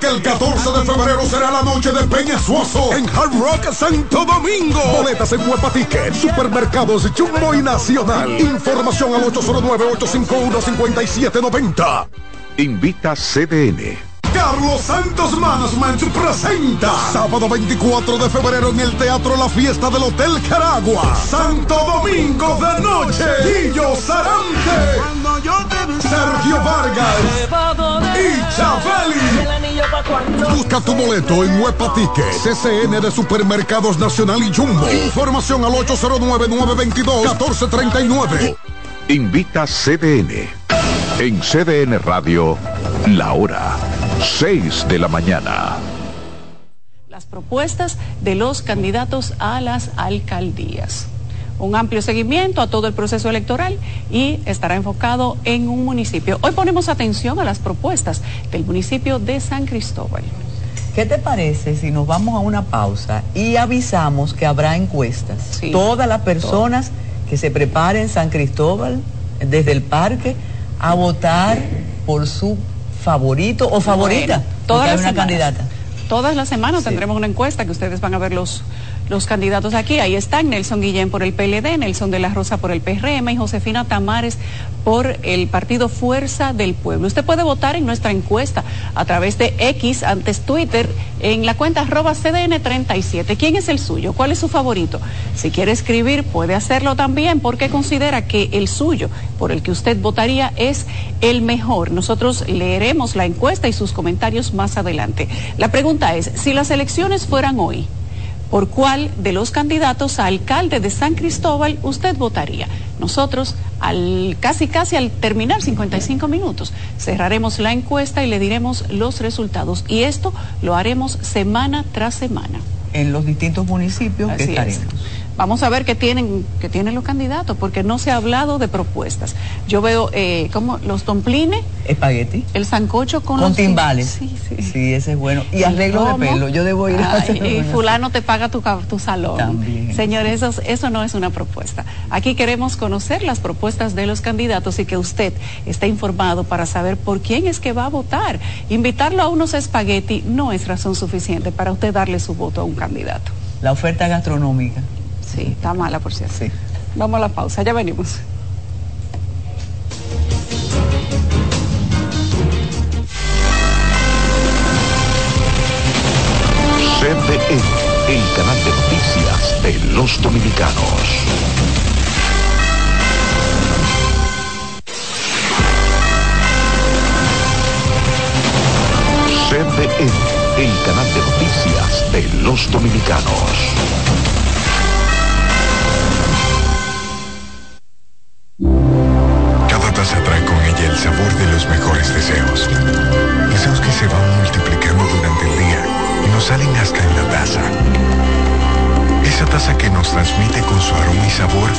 Que el 14 de febrero será la noche de Peña Suazo en Hard Rock Santo Domingo. Boletas en Huepa Ticket, Supermercados Jumbo y Nacional. Información al 809-851-5790. Invita CDN. Carlos Santos Management presenta sábado 24 de febrero en el Teatro La Fiesta del Hotel Caragua. Santo Domingo de Noche. Guillo Sarante. Sergio Vargas. Y Chabeli. Busca tu boleto en Huepa Ticket, CCN de Supermercados Nacional y Jumbo. Información al 809-922-1439. Invita CDN. En CDN Radio, la hora 6 de la mañana. Las propuestas de los candidatos a las alcaldías. Un amplio seguimiento a todo el proceso electoral y estará enfocado en un municipio. Hoy ponemos atención a las propuestas del municipio de San Cristóbal. ¿Qué te parece si nos vamos a una pausa y avisamos que habrá encuestas? Todas las personas que se preparen en San Cristóbal, desde el parque, a votar por su favorito o favorita. todas las una semanas. candidata. Todas las semanas tendremos una encuesta que ustedes van a ver los, los candidatos aquí. Ahí están Nelson Guillén por el PLD, Nelson de la Rosa por el PRM y Josefina Tamares por el partido Fuerza del Pueblo. Usted puede votar en nuestra encuesta a través de X, antes Twitter, en la cuenta arroba CDN37. ¿Quién es el suyo? ¿Cuál es su favorito? Si quiere escribir, puede hacerlo también porque considera que el suyo, por el que usted votaría, es el mejor. Nosotros leeremos la encuesta y sus comentarios más adelante. La pregunta es, si las elecciones fueran hoy, ¿por cuál de los candidatos a alcalde de San Cristóbal usted votaría? Nosotros, al casi casi al terminar 55 minutos, cerraremos la encuesta y le diremos los resultados. Y esto lo haremos semana tras semana. En los distintos municipios que Así es. Vamos a ver qué tienen, qué tienen los candidatos, porque no se ha hablado de propuestas. Yo veo eh, como los domplines, Espagueti. el sancocho con, Con los timbales. Sí, sí. Sí, ese es bueno. Y arreglo de pelo. Yo debo ir a Ay, hacerlo. Y fulano te paga tu, tu salón. También. Señores, eso, eso no es una propuesta. Aquí queremos conocer las propuestas de los candidatos y que usted esté informado para saber por quién es que va a votar. Invitarlo a unos espagueti no es razón suficiente para usted darle su voto a un candidato. La oferta gastronómica. Sí, está mala, por cierto. Sí. Vamos a la pausa, ya venimos. CDN, el canal de noticias de los dominicanos. CDN, el canal de noticias de los dominicanos. Los mejores deseos. Deseos que se van multiplicando durante el día y nos salen hasta en la taza. Esa taza que nos transmite con su aroma y sabor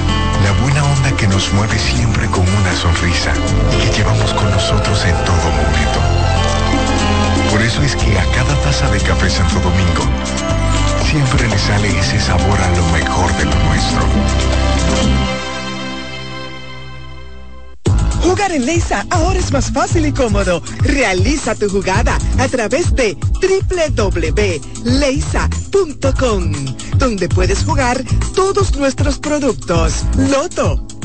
la buena onda que nos mueve siempre con una sonrisa y que llevamos con nosotros en todo momento. Por eso es que a cada taza de café Santo Domingo siempre le sale ese sabor a lo mejor de lo nuestro. Jugar en Leisa ahora es más fácil y cómodo. Realiza tu jugada a través de www.leisa.com, donde puedes jugar todos nuestros productos. Loto,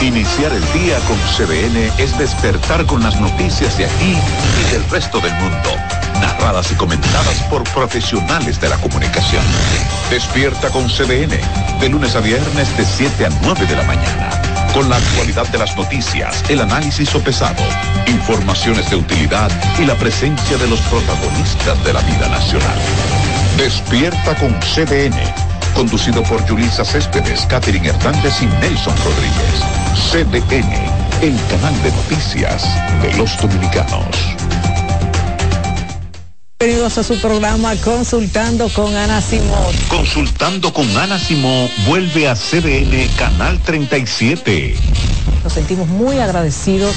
Iniciar el día con CDN es despertar con las noticias de aquí y del resto del mundo, narradas y comentadas por profesionales de la comunicación. Despierta con CDN, de lunes a viernes de 7 a 9 de la mañana, con la actualidad de las noticias, el análisis sopesado, informaciones de utilidad y la presencia de los protagonistas de la vida nacional. Despierta con CDN, conducido por Yulisa Céspedes, Catherine Hernández y Nelson Rodríguez. CDN, el canal de noticias de los dominicanos. Bienvenidos a su programa Consultando con Ana Simón. Consultando con Ana Simón vuelve a CDN Canal 37. Nos sentimos muy agradecidos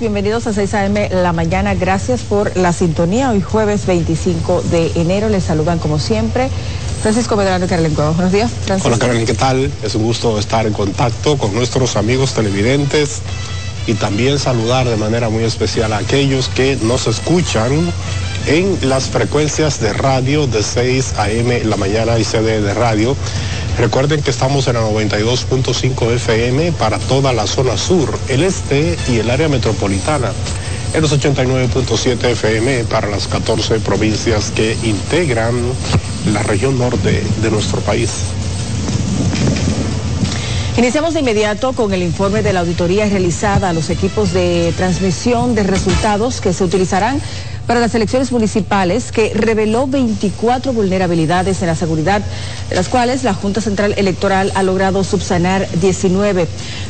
Bienvenidos a 6 a.m. la mañana. Gracias por la sintonía. Hoy jueves 25 de enero les saludan como siempre Francisco Medrano y Carolina. Buenos días, Francisco. Hola, Carolina, ¿qué tal? Es un gusto estar en contacto con nuestros amigos televidentes y también saludar de manera muy especial a aquellos que nos escuchan en las frecuencias de radio de 6 a.m. la mañana y CD de radio. Recuerden que estamos en la 92.5 FM para toda la zona sur, el este y el área metropolitana en los 89.7 FM para las 14 provincias que integran la región norte de nuestro país. Iniciamos de inmediato con el informe de la auditoría realizada a los equipos de transmisión de resultados que se utilizarán para las elecciones municipales que reveló 24 vulnerabilidades en la seguridad, de las cuales la Junta Central Electoral ha logrado subsanar 19.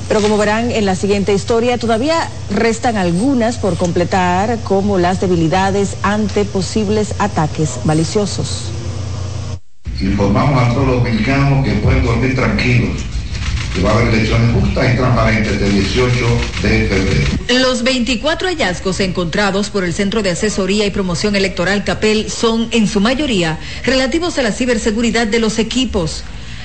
Pero como verán en la siguiente historia, todavía restan algunas por completar, como las debilidades ante posibles ataques maliciosos. Informamos a todos los mexicanos que pueden dormir tranquilos que va a haber elecciones justas y transparentes del 18 de febrero. Los 24 hallazgos encontrados por el Centro de Asesoría y Promoción Electoral CAPEL son, en su mayoría, relativos a la ciberseguridad de los equipos.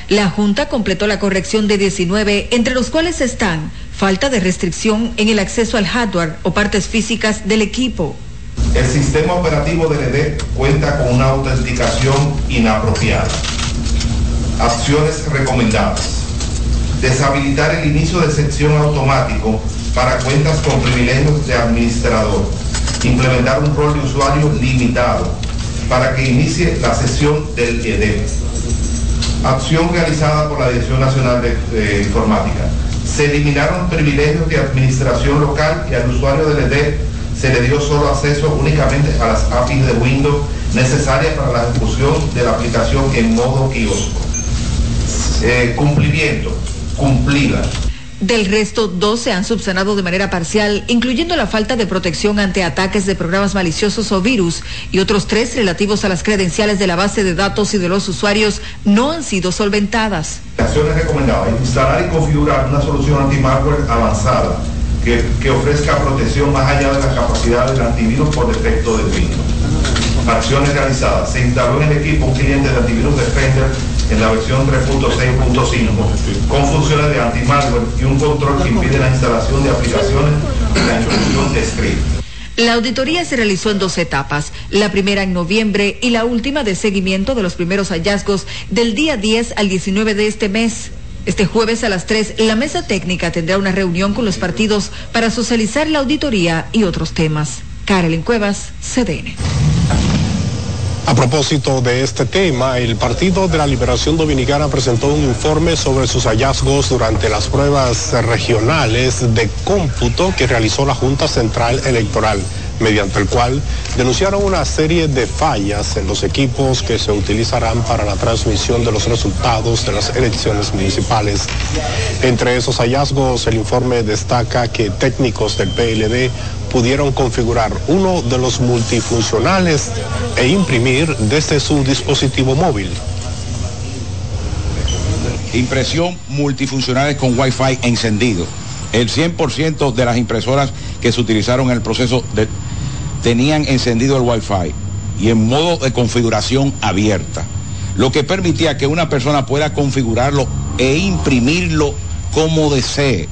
La Junta completó la corrección de 19, entre los cuales están falta de restricción en el acceso al hardware o partes físicas del equipo. El sistema operativo del ED cuenta con una autenticación inapropiada. Acciones recomendadas deshabilitar el inicio de sección automático para cuentas con privilegios de administrador, implementar un rol de usuario limitado para que inicie la sesión del EDEP. Acción realizada por la Dirección Nacional de, Informática. Se eliminaron privilegios de administración local y al usuario del EDEP se le dio solo acceso únicamente a las APIs de Windows necesarias para la ejecución de la aplicación en modo kiosco. Eh, cumplimiento cumplida. Del resto, dos se han subsanado de manera parcial, incluyendo la falta de protección ante ataques de programas maliciosos o virus, y otros tres relativos a las credenciales de la base de datos y de los usuarios no han sido solventadas. Acciones recomendadas, instalar y configurar una solución anti-malware avanzada que, que, ofrezca protección más allá de la capacidad del antivirus por defecto de Windows. Acciones realizadas, se instaló en el equipo un cliente de antivirus Defender en la versión 3.6.5 con funciones de anti-malware y un control que impide la instalación de aplicaciones y la introducción de script. La auditoría se realizó en dos etapas, la primera en noviembre y la última de seguimiento de los primeros hallazgos del día 10 al 19 de este mes. Este jueves a las 3, la mesa técnica tendrá una reunión con los partidos para socializar la auditoría y otros temas. Carolyn Cuevas, CDN. A propósito de este tema, el Partido de la Liberación Dominicana presentó un informe sobre sus hallazgos durante las pruebas regionales de cómputo que realizó la Junta Central Electoral, mediante el cual denunciaron una serie de fallas en los equipos que se utilizarán para la transmisión de los resultados de las elecciones municipales. Entre esos hallazgos, el informe destaca que técnicos del PLD pudieron configurar uno de los multifuncionales e imprimir desde su dispositivo móvil. Impresión multifuncionales con Wi-Fi encendido. El 100% de las impresoras que se utilizaron en el proceso tenían encendido el Wi-Fi y en modo de configuración abierta, lo que permitía que una persona pueda configurarlo e imprimirlo como desee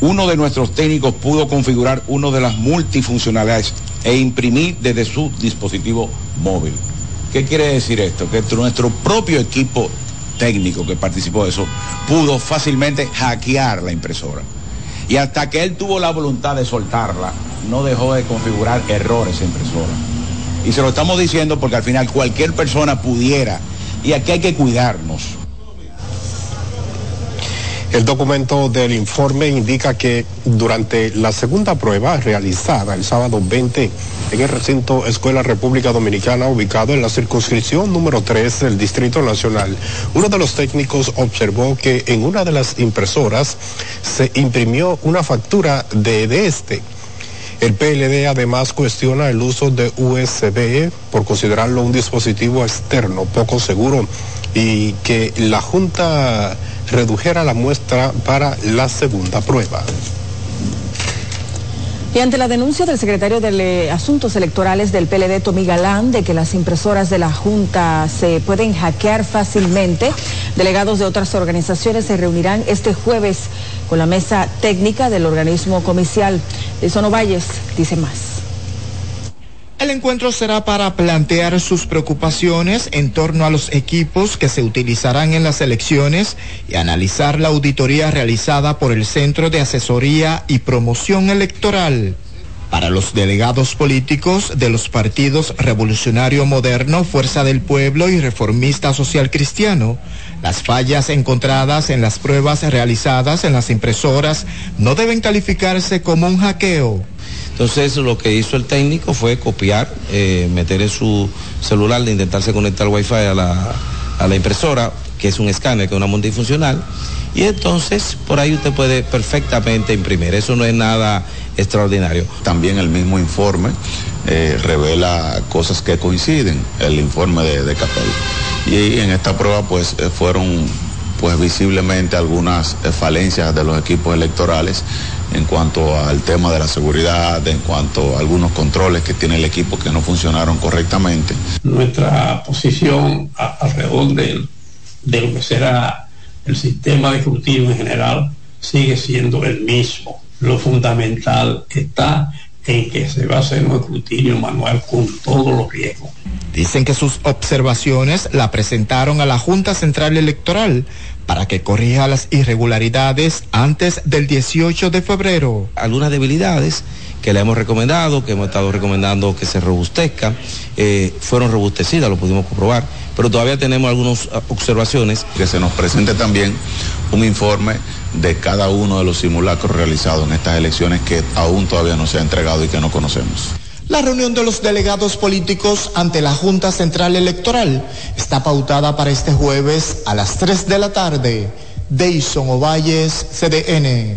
uno de nuestros técnicos pudo configurar uno de las multifuncionalidades e imprimir desde su dispositivo móvil. ¿Qué quiere decir esto? Que nuestro propio equipo técnico que participó de eso, pudo fácilmente hackear la impresora. Y hasta que él tuvo la voluntad de soltarla, no dejó de configurar errores en impresora. Y se lo estamos diciendo porque al final cualquier persona pudiera, y aquí hay que cuidarnos. El documento del informe indica que durante la segunda prueba realizada el sábado 20 en el recinto Escuela República Dominicana ubicado en la circunscripción número 3 del Distrito Nacional, uno de los técnicos observó que en una de las impresoras se imprimió una factura de, de este. El PLD además cuestiona el uso de USB por considerarlo un dispositivo externo poco seguro y que la Junta redujera la muestra para la segunda prueba. Y ante la denuncia del secretario de Asuntos Electorales del PLD, Tommy Galán, de que las impresoras de la Junta se pueden hackear fácilmente, delegados de otras organizaciones se reunirán este jueves con la mesa técnica del organismo comicial. De Sono Valles dice más. El encuentro será para plantear sus preocupaciones en torno a los equipos que se utilizarán en las elecciones y analizar la auditoría realizada por el Centro de Asesoría y Promoción Electoral. Para los delegados políticos de los partidos Revolucionario Moderno, Fuerza del Pueblo y Reformista Social Cristiano, las fallas encontradas en las pruebas realizadas en las impresoras no deben calificarse como un hackeo entonces lo que hizo el técnico fue copiar, eh, meter en su celular, de intentarse conectar el wifi a la, a la impresora, que es un escáner, que es una multifuncional, y entonces por ahí usted puede perfectamente imprimir. Eso no es nada extraordinario. También el mismo informe eh, revela cosas que coinciden, el informe de, de Capel. Y en esta prueba pues eh, fueron pues visiblemente algunas falencias de los equipos electorales en cuanto al tema de la seguridad, en cuanto a algunos controles que tiene el equipo que no funcionaron correctamente. Nuestra posición alrededor de, de lo que será el sistema de escrutinio en general sigue siendo el mismo. Lo fundamental está en que se va a hacer un escrutinio manual con todos los riesgos. Dicen que sus observaciones la presentaron a la Junta Central Electoral para que corrija las irregularidades antes del 18 de febrero. Algunas debilidades que le hemos recomendado, que hemos estado recomendando que se robustezca, eh, fueron robustecidas, lo pudimos comprobar, pero todavía tenemos algunas ah, observaciones. Que se nos presente también un informe de cada uno de los simulacros realizados en estas elecciones que aún todavía no se ha entregado y que no conocemos. La reunión de los delegados políticos ante la Junta Central Electoral está pautada para este jueves a las 3 de la tarde. Deison Ovalles, CDN.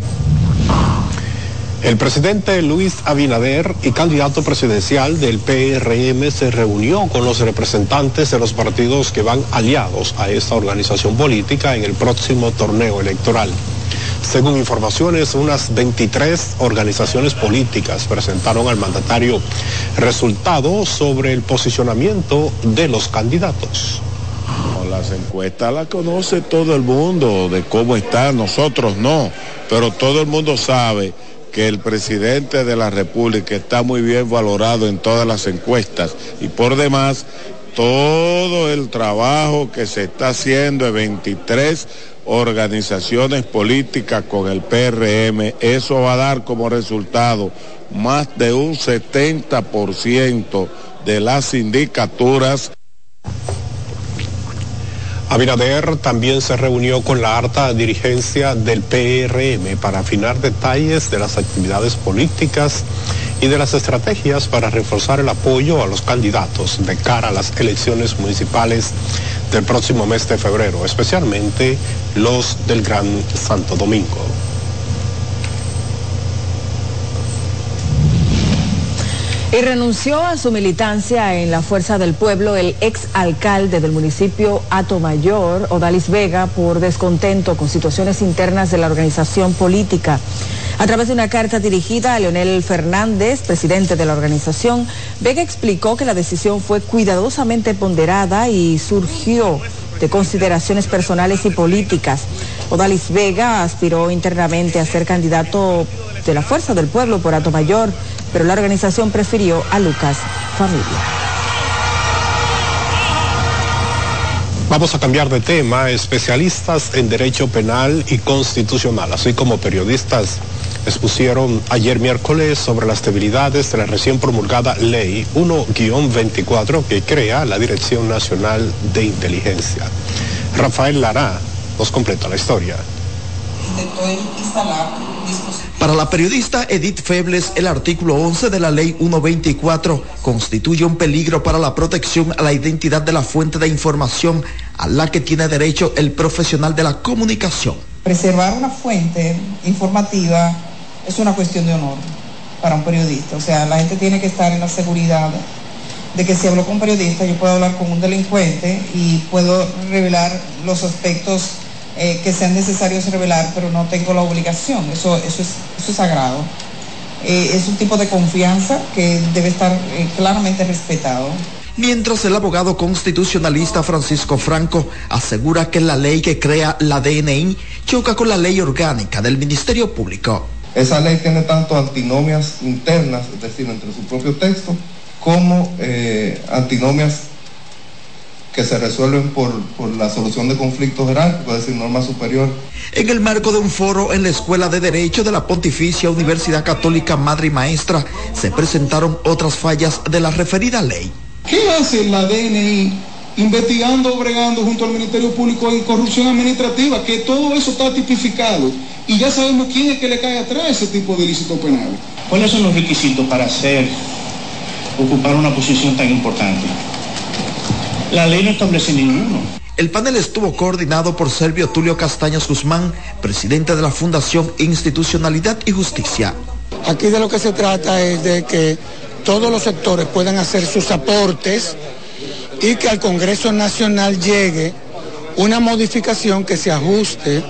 El presidente Luis Abinader y candidato presidencial del PRM se reunió con los representantes de los partidos que van aliados a esta organización política en el próximo torneo electoral. Según informaciones, unas 23 organizaciones políticas presentaron al mandatario resultados sobre el posicionamiento de los candidatos. Las encuestas las conoce todo el mundo de cómo están, nosotros no, pero todo el mundo sabe que el presidente de la República está muy bien valorado en todas las encuestas y por demás todo el trabajo que se está haciendo en 23 organizaciones políticas con el PRM, eso va a dar como resultado más de un 70% de las sindicaturas. Abinader también se reunió con la alta dirigencia del PRM para afinar detalles de las actividades políticas y de las estrategias para reforzar el apoyo a los candidatos de cara a las elecciones municipales del próximo mes de febrero, especialmente los del Gran Santo Domingo. Y renunció a su militancia en la Fuerza del Pueblo el ex alcalde del municipio Mayor, Odalis Vega, por descontento con situaciones internas de la organización política. A través de una carta dirigida a Leonel Fernández, presidente de la organización, Vega explicó que la decisión fue cuidadosamente ponderada y surgió de consideraciones personales y políticas. Odalis Vega aspiró internamente a ser candidato de la Fuerza del Pueblo por Mayor pero la organización prefirió a Lucas Familia. Vamos a cambiar de tema. Especialistas en derecho penal y constitucional, así como periodistas, expusieron ayer miércoles sobre las debilidades de la recién promulgada Ley 1-24 que crea la Dirección Nacional de Inteligencia. Rafael Lara nos completa la historia. Para la periodista Edith Febles, el artículo 11 de la Ley 124 constituye un peligro para la protección a la identidad de la fuente de información a la que tiene derecho el profesional de la comunicación. Preservar una fuente informativa es una cuestión de honor para un periodista. O sea, la gente tiene que estar en la seguridad de que si hablo con periodista yo puedo hablar con un delincuente y puedo revelar los aspectos eh, que sean necesarios revelar, pero no tengo la obligación. Eso, eso, es, eso es sagrado. Eh, es un tipo de confianza que debe estar eh, claramente respetado. Mientras el abogado constitucionalista Francisco Franco asegura que la ley que crea la DNI choca con la ley orgánica del Ministerio Público. Esa ley tiene tanto antinomias internas, es decir, entre su propio texto, como antinomias que se resuelven por, la solución de conflictos jerárquicos, es decir, norma superior. En el marco de un foro en la Escuela de Derecho de la Pontificia Universidad Católica Madre y Maestra, se presentaron otras fallas de la referida ley. ¿Qué hace la DNI investigando, bregando junto al Ministerio Público en corrupción administrativa? Que todo eso está tipificado y ya sabemos quién es que le cae atrás ese tipo de ilícito penal. ¿Cuáles son los requisitos para hacer, ocupar una posición tan importante? La ley no establece ninguno. El panel estuvo coordinado por Servio Tulio Castaños Guzmán, presidente de la Fundación Institucionalidad y Justicia. Aquí de lo que se trata es de que todos los sectores puedan hacer sus aportes y que al Congreso Nacional llegue una modificación que se ajuste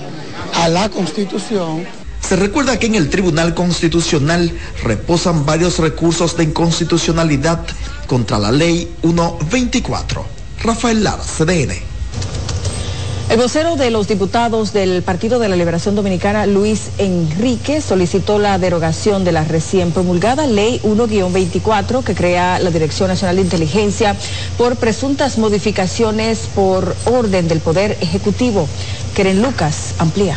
a la Constitución. Se recuerda que en el Tribunal Constitucional reposan varios recursos de inconstitucionalidad contra la Ley 124. Rafael Lara, CDN. El vocero de los diputados del Partido de la Liberación Dominicana, Luis Enrique, solicitó la derogación de la recién promulgada Ley 1-24 que crea la Dirección Nacional de Inteligencia por presuntas modificaciones por orden del Poder Ejecutivo. Keren Lucas amplía.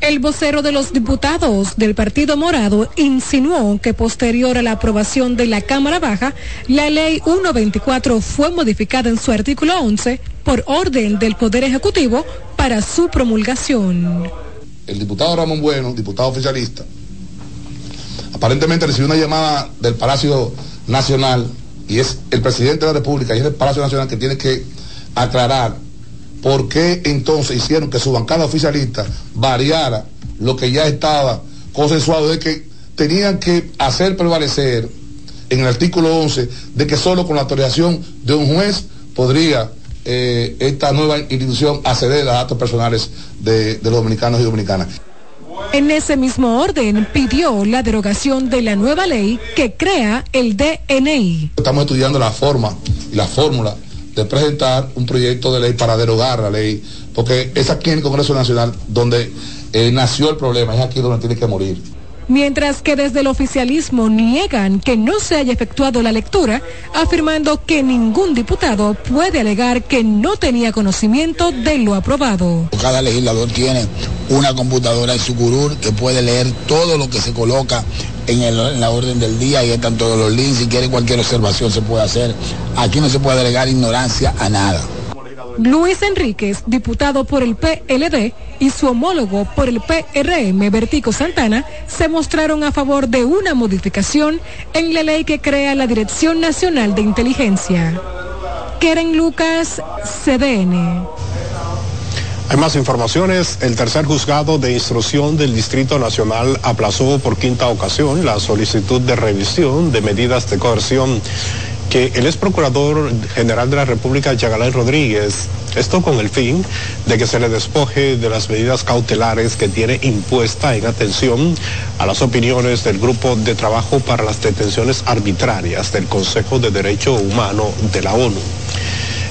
El vocero de los diputados del Partido Morado insinuó que posterior a la aprobación de la Cámara Baja, la ley 124 fue modificada en su artículo 11 por orden del Poder Ejecutivo para su promulgación. El diputado Ramón Bueno, diputado oficialista, aparentemente recibió una llamada del Palacio Nacional y es el presidente de la República y es el Palacio Nacional que tiene que aclarar ¿por qué entonces hicieron que su bancada oficialista variara lo que ya estaba consensuado de que tenían que hacer prevalecer en el artículo 11 de que solo con la autorización de un juez podría eh, esta nueva institución acceder a datos personales de, de los dominicanos y dominicanas. En ese mismo orden pidió la derogación de la nueva ley que crea el DNI. Estamos estudiando la forma y la fórmula de presentar un proyecto de ley para derogar la ley, porque es aquí en el Congreso Nacional donde eh, nació el problema, es aquí donde tiene que morir. Mientras que desde el oficialismo niegan que no se haya efectuado la lectura, afirmando que ningún diputado puede alegar que no tenía conocimiento de lo aprobado. Cada legislador tiene una computadora en su curul que puede leer todo lo que se coloca en, la orden del día y están todos los links. Si quiere cualquier observación se puede hacer. Aquí no se puede agregar ignorancia a nada. Luis Enríquez, diputado por el PLD, y su homólogo por el PRM, Bertico Santana, se mostraron a favor de una modificación en la ley que crea la Dirección Nacional de Inteligencia. Keren Lucas, CDN. Hay más informaciones. El tercer juzgado de instrucción del Distrito Nacional aplazó por quinta ocasión la solicitud de revisión de medidas de coerción que el ex procurador general de la República, Yagalán Rodríguez, esto con el fin de que se le despoje de las medidas cautelares que tiene impuesta en atención a las opiniones del Grupo de Trabajo para las Detenciones Arbitrarias del Consejo de Derecho Humano de la ONU.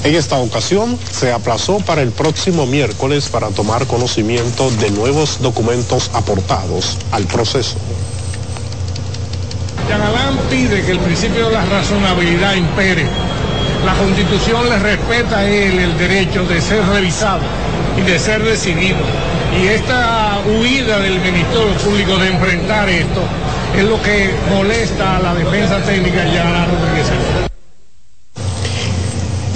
En esta ocasión se aplazó para el próximo miércoles para tomar conocimiento de nuevos documentos aportados al proceso. Yagalán pide que el principio de la razonabilidad impere La constitución le respeta a él el derecho de ser revisado y de ser decidido. Y esta huida del Ministerio Público de enfrentar esto es lo que molesta a la defensa técnica y a la Rodríguez.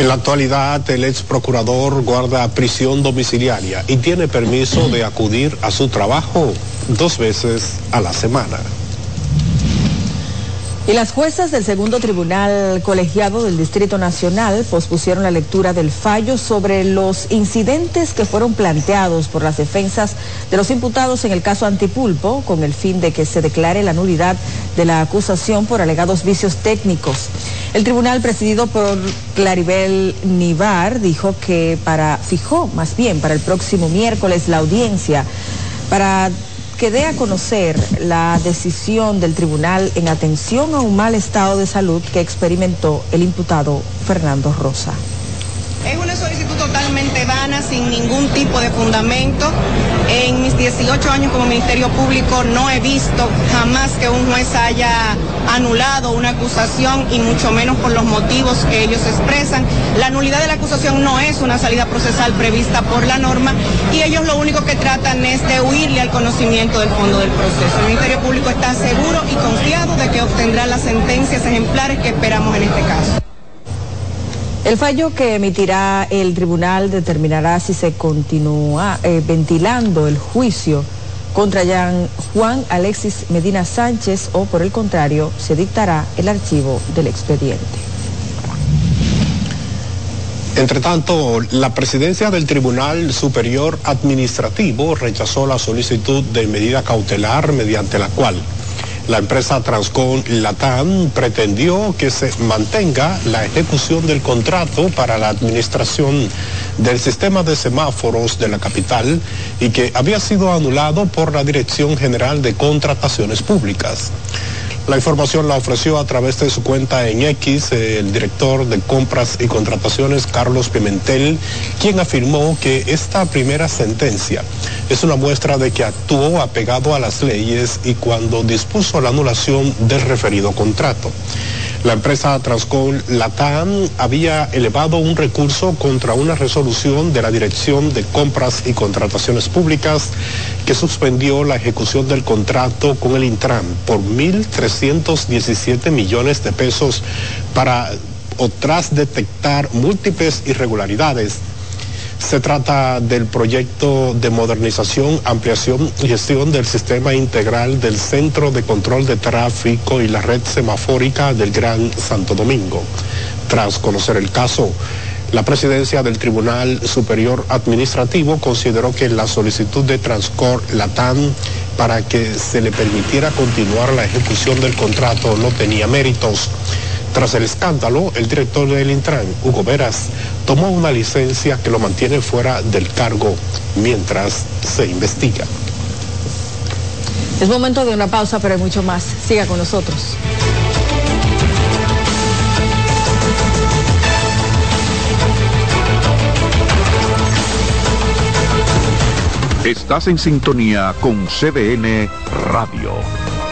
En la actualidad, el ex procurador guarda prisión domiciliaria y tiene permiso de acudir a su trabajo dos veces a la semana. Y las juezas del segundo tribunal colegiado del Distrito Nacional pospusieron la lectura del fallo sobre los incidentes que fueron planteados por las defensas de los imputados en el caso Antipulpo con el fin de que se declare la nulidad de la acusación por alegados vicios técnicos. El tribunal presidido por Claribel Nivar dijo que para, fijó más bien para el próximo miércoles la audiencia para que dé a conocer la decisión del tribunal en atención a un mal estado de salud que experimentó el imputado Fernando Rosa. Es una solicitud totalmente vana, sin ningún tipo de fundamento. En mis 18 años como Ministerio Público no he visto jamás que un juez haya anulado una acusación y mucho menos por los motivos que ellos expresan. La nulidad de la acusación no es una salida procesal prevista por la norma y ellos lo único que tratan es de huirle al conocimiento del fondo del proceso. El Ministerio Público está seguro y confiado de que obtendrá las sentencias ejemplares que esperamos en este caso. El fallo que emitirá el tribunal determinará si se continúa eh, ventilando el juicio contra Juan Alexis Medina Sánchez o por el contrario se dictará el archivo del expediente. Entre tanto, la presidencia del Tribunal Superior Administrativo rechazó la solicitud de medida cautelar mediante la cual la empresa Transcon Latam pretendió que se mantenga la ejecución del contrato para la administración del sistema de semáforos de la capital y que había sido anulado por la Dirección General de Contrataciones Públicas. La información la ofreció a través de su cuenta en X el director de compras y contrataciones Carlos Pimentel, quien afirmó que esta primera sentencia es una muestra de que actuó apegado a las leyes y cuando dispuso la anulación del referido contrato. La empresa Transcon Latam había elevado un recurso contra una resolución de la Dirección de Compras y Contrataciones Públicas que suspendió la ejecución del contrato con el Intran por 1.317 millones de pesos para o tras detectar múltiples irregularidades se trata del proyecto de modernización, ampliación y gestión del sistema integral del Centro de Control de Tráfico y la red semafórica del Gran Santo Domingo. Tras conocer el caso, la presidencia del Tribunal Superior Administrativo consideró que la solicitud de Transcor Latam para que se le permitiera continuar la ejecución del contrato no tenía méritos. Tras el escándalo, el director del Intran, Hugo Veras, tomó una licencia que lo mantiene fuera del cargo mientras se investiga. Es momento de una pausa, pero hay mucho más. Siga con nosotros. Estás en sintonía con CBN Radio.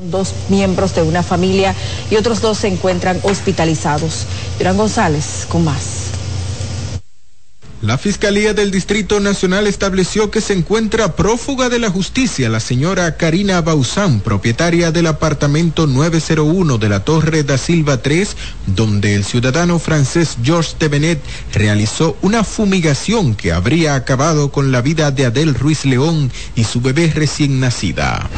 Dos miembros de una familia y otros dos se encuentran hospitalizados. Durán González, con más. La Fiscalía del Distrito Nacional estableció que se encuentra prófuga de la justicia la señora Karina Bausán, propietaria del apartamento 901 de la Torre da Silva 3, donde el ciudadano francés Georges Tevenet realizó una fumigación que habría acabado con la vida de Adel Ruiz León y su bebé recién nacida.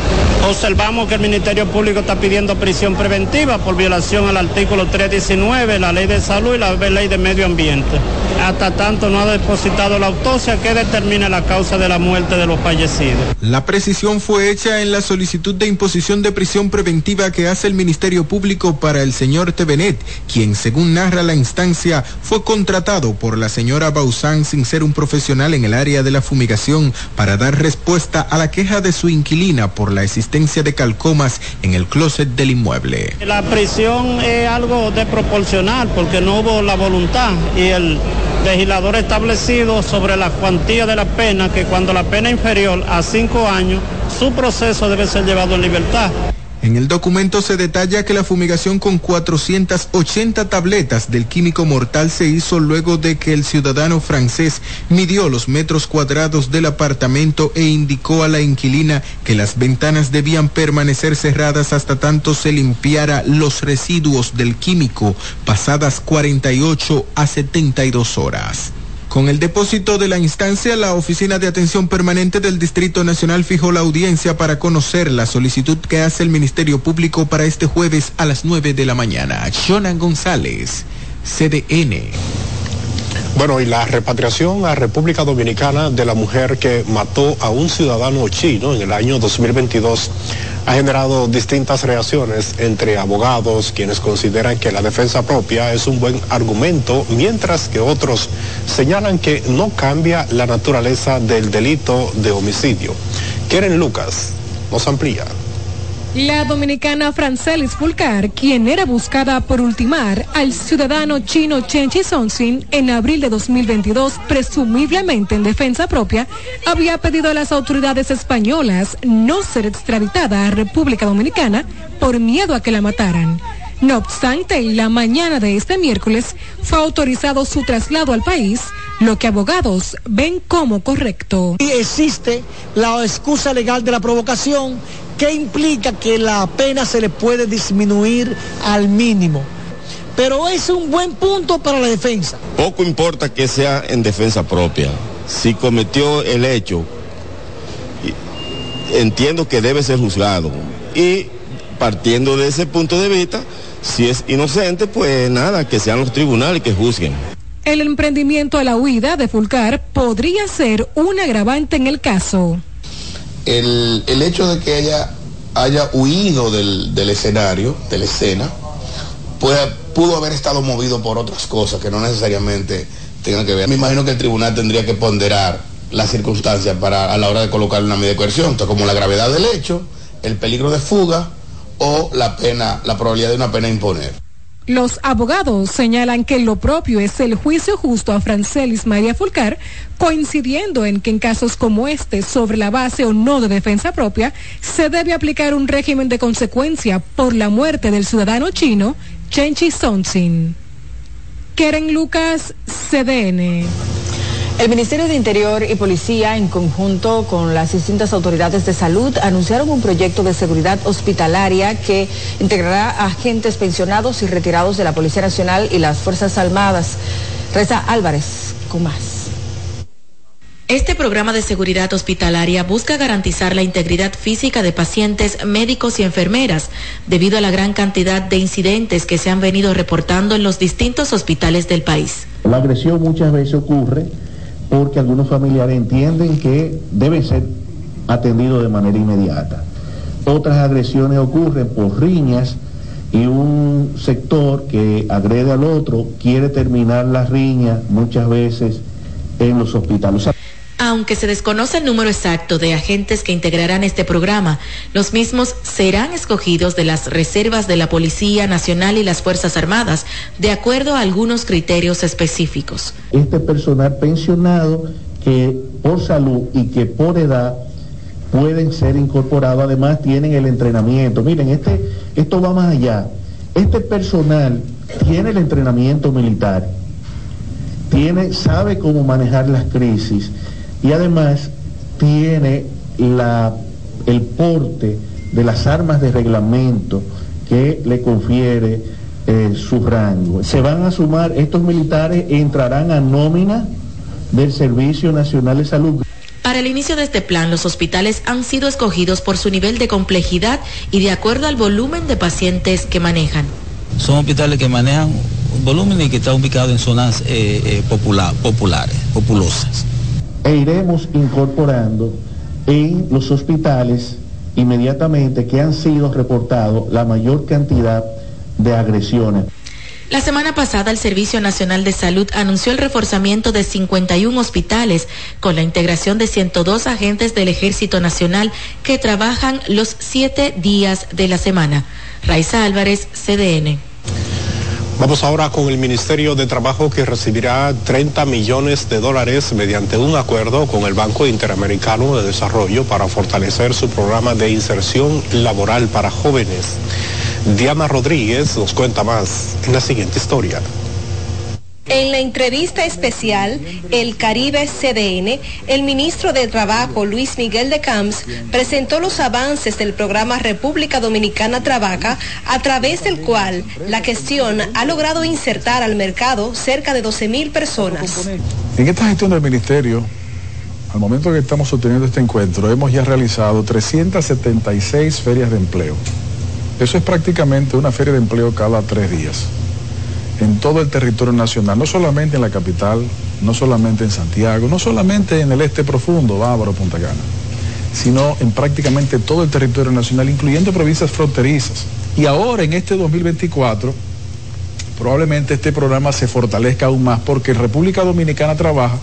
Observamos que el Ministerio Público está pidiendo prisión preventiva por violación al artículo 319, la ley de salud y la ley de medio ambiente. Hasta tanto no ha depositado la autopsia que determina la causa de la muerte de los fallecidos. La precisión fue hecha en la solicitud de imposición de prisión preventiva que hace el Ministerio Público para el señor Tevenet, quien según narra la instancia fue contratado por la señora Bausán sin ser un profesional en el área de la fumigación para dar respuesta a la queja de su inquilina por la existencia de calcomas en el closet del inmueble. La prisión es algo desproporcional porque no hubo la voluntad y el legislador establecido sobre la cuantía de la pena que cuando la pena inferior a cinco años, su proceso debe ser llevado en libertad. En el documento se detalla que la fumigación con 480 tabletas del químico mortal se hizo luego de que el ciudadano francés midió los metros cuadrados del apartamento e indicó a la inquilina que las ventanas debían permanecer cerradas hasta tanto se limpiara los residuos del químico pasadas 48 a 72 horas. Con el depósito de la instancia, la Oficina de Atención Permanente del Distrito Nacional fijó la audiencia para conocer la solicitud que hace el Ministerio Público para este jueves a las 9 de la mañana. Jonan González, CDN. Bueno, y la repatriación a República Dominicana de la mujer que mató a un ciudadano chino en el año 2022 ha generado distintas reacciones entre abogados, quienes consideran que la defensa propia es un buen argumento, mientras que otros señalan que no cambia la naturaleza del delito de homicidio. Keren Lucas nos amplía. La dominicana Francelis Fulcar, quien era buscada por ultimar al ciudadano chino Chen Chi-Sonsin en abril de 2022, presumiblemente en defensa propia, había pedido a las autoridades españolas no ser extraditada a República Dominicana por miedo a que la mataran. No obstante, la mañana de este miércoles fue autorizado su traslado al país, lo que abogados ven como correcto. Y existe la excusa legal de la provocación que implica que la pena se le puede disminuir al mínimo. Pero es un buen punto para la defensa. Poco importa que sea en defensa propia. Si cometió el hecho, entiendo que debe ser juzgado. Y partiendo de ese punto de vista, si es inocente, pues nada, que sean los tribunales que juzguen. El emprendimiento a la huida de Fulcar podría ser un agravante en el caso. El, el hecho de que ella haya huido del, del escenario, de la escena, pues pudo haber estado movido por otras cosas que no necesariamente tengan que ver. Me imagino que el tribunal tendría que ponderar las circunstancias para a la hora de colocar una medida de coerción, como la gravedad del hecho, el peligro de fuga o la pena, la probabilidad de una pena imponer. Los abogados señalan que lo propio es el juicio justo a Francelis María Fulcar, coincidiendo en que en casos como este, sobre la base o no de defensa propia, se debe aplicar un régimen de consecuencia por la muerte del ciudadano chino Chen Chi-Sonsin. Keren Lucas, CDN. El Ministerio de Interior y Policía, en conjunto con las distintas autoridades de salud, anunciaron un proyecto de seguridad hospitalaria que integrará a agentes pensionados y retirados de la Policía Nacional y las Fuerzas Armadas. Reza Álvarez, con más. Este programa de seguridad hospitalaria busca garantizar la integridad física de pacientes, médicos y enfermeras, debido a la gran cantidad de incidentes que se han venido reportando en los distintos hospitales del país. La agresión muchas veces ocurre porque algunos familiares entienden que debe ser atendido de manera inmediata. Otras agresiones ocurren por riñas y un sector que agrede al otro quiere terminar la riña muchas veces en los hospitales. Aunque se desconoce el número exacto de agentes que integrarán este programa, los mismos serán escogidos de las reservas de la Policía Nacional y las Fuerzas Armadas, de acuerdo a algunos criterios específicos. Este personal pensionado que por salud y que por edad pueden ser incorporados, además tienen el entrenamiento. Miren, este, esto va más allá. Este personal tiene el entrenamiento militar, tiene, sabe cómo manejar las crisis y además tiene la, el porte de las armas de reglamento que le confiere eh, su rango. Se van a sumar, estos militares entrarán a nómina del Servicio Nacional de Salud. Para el inicio de este plan, los hospitales han sido escogidos por su nivel de complejidad y de acuerdo al volumen de pacientes que manejan. Son hospitales que manejan volumen y que están ubicados en zonas eh, eh, popular, populares, populosas e iremos incorporando en los hospitales inmediatamente que han sido reportados la mayor cantidad de agresiones. La semana pasada el Servicio Nacional de Salud anunció el reforzamiento de 51 hospitales con la integración de 102 agentes del Ejército Nacional que trabajan los siete días de la semana. Raiza Álvarez, CDN. Vamos ahora con el Ministerio de Trabajo que recibirá 30 millones de dólares mediante un acuerdo con el Banco Interamericano de Desarrollo para fortalecer su programa de inserción laboral para jóvenes. Diana Rodríguez nos cuenta más en la siguiente historia. En la entrevista especial El Caribe CDN, el ministro de Trabajo Luis Miguel de Camps presentó los avances del programa República Dominicana Trabaja, a través del cual la gestión ha logrado insertar al mercado cerca de 12 mil personas. En esta gestión del ministerio, al momento que estamos obteniendo este encuentro, hemos ya realizado 376 ferias de empleo. Eso es prácticamente una feria de empleo cada tres días en todo el territorio nacional, no solamente en la capital, no solamente en Santiago, no solamente en el este profundo, Bávaro, Punta Cana, sino en prácticamente todo el territorio nacional, incluyendo provincias fronterizas. Y ahora, en este 2024, probablemente este programa se fortalezca aún más porque República Dominicana Trabaja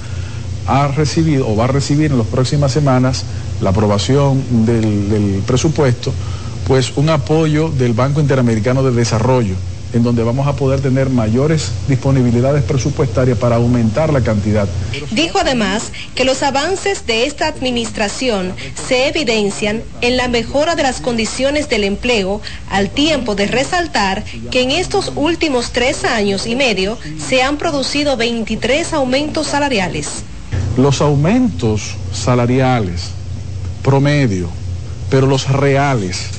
ha recibido o va a recibir en las próximas semanas la aprobación del, del presupuesto, pues un apoyo del Banco Interamericano de Desarrollo en donde vamos a poder tener mayores disponibilidades presupuestarias para aumentar la cantidad. Dijo además que los avances de esta administración se evidencian en la mejora de las condiciones del empleo, al tiempo de resaltar que en estos últimos tres años y medio se han producido 23 aumentos salariales. Los aumentos salariales promedio, pero los reales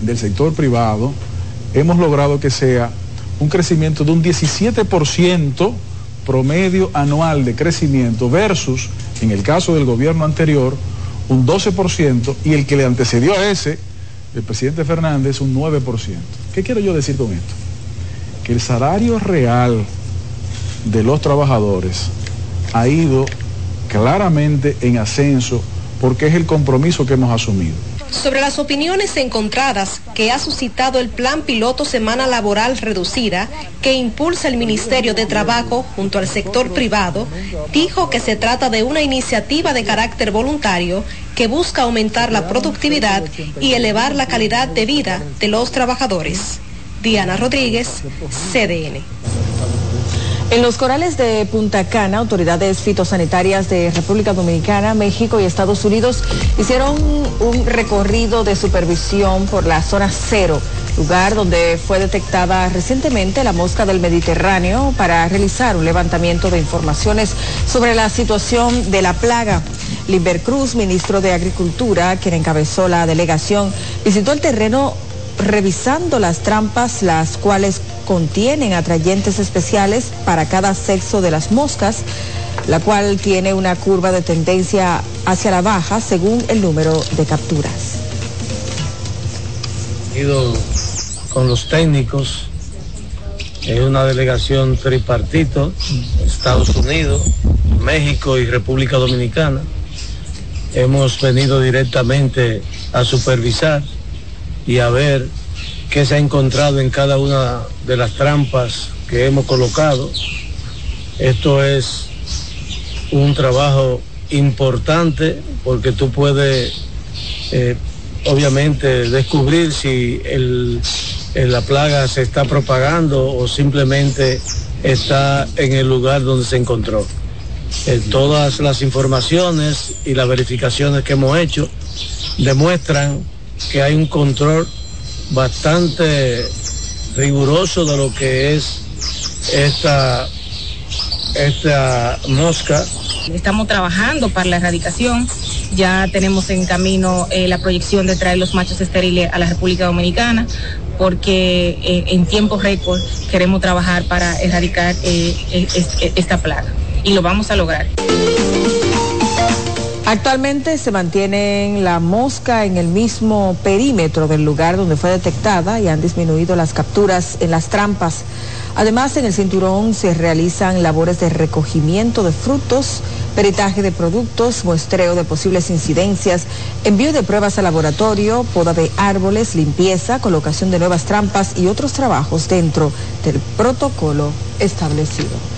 del sector privado, hemos logrado que sea un crecimiento de un 17% promedio anual de crecimiento versus, en el caso del gobierno anterior, un 12% y el que le antecedió a ese, el presidente Fernández, un 9%. ¿Qué quiero yo decir con esto? Que el salario real de los trabajadores ha ido claramente en ascenso porque es el compromiso que hemos asumido sobre las opiniones encontradas que ha suscitado el Plan Piloto Semana Laboral Reducida que impulsa el Ministerio de Trabajo junto al sector privado, dijo que se trata de una iniciativa de carácter voluntario que busca aumentar la productividad y elevar la calidad de vida de los trabajadores. Diana Rodríguez, CDN. En los corales de Punta Cana, autoridades fitosanitarias de República Dominicana, México y Estados Unidos hicieron un recorrido de supervisión por la zona cero, lugar donde fue detectada recientemente la mosca del Mediterráneo para realizar un levantamiento de informaciones sobre la situación de la plaga. Limber Cruz, ministro de Agricultura, quien encabezó la delegación, visitó el terreno revisando las trampas, las cuales contienen atrayentes especiales para cada sexo de las moscas, la cual tiene una curva de tendencia hacia la baja según el número de capturas. Ido con los técnicos en una delegación tripartito, Estados Unidos, México y República Dominicana. Hemos venido directamente a supervisar y a ver qué se ha encontrado en cada una de las trampas que hemos colocado. Esto es un trabajo importante porque tú puedes eh, obviamente descubrir si el, la plaga se está propagando o simplemente está en el lugar donde se encontró. Eh, todas las informaciones y las verificaciones que hemos hecho demuestran que hay un control bastante riguroso de lo que es esta, esta mosca Estamos trabajando para la erradicación. Ya tenemos en camino eh, la proyección de traer los machos estériles a la República Dominicana porque eh, en tiempo récord queremos trabajar para erradicar eh, es- es- esta plaga y lo vamos a lograr. Actualmente se mantienen la mosca en el mismo perímetro del lugar donde fue detectada y han disminuido las capturas en las trampas. Además, en el cinturón se realizan labores de recogimiento de frutos, peritaje de productos, muestreo de posibles incidencias, envío de pruebas al laboratorio, poda de árboles, limpieza, colocación de nuevas trampas y otros trabajos dentro del protocolo establecido.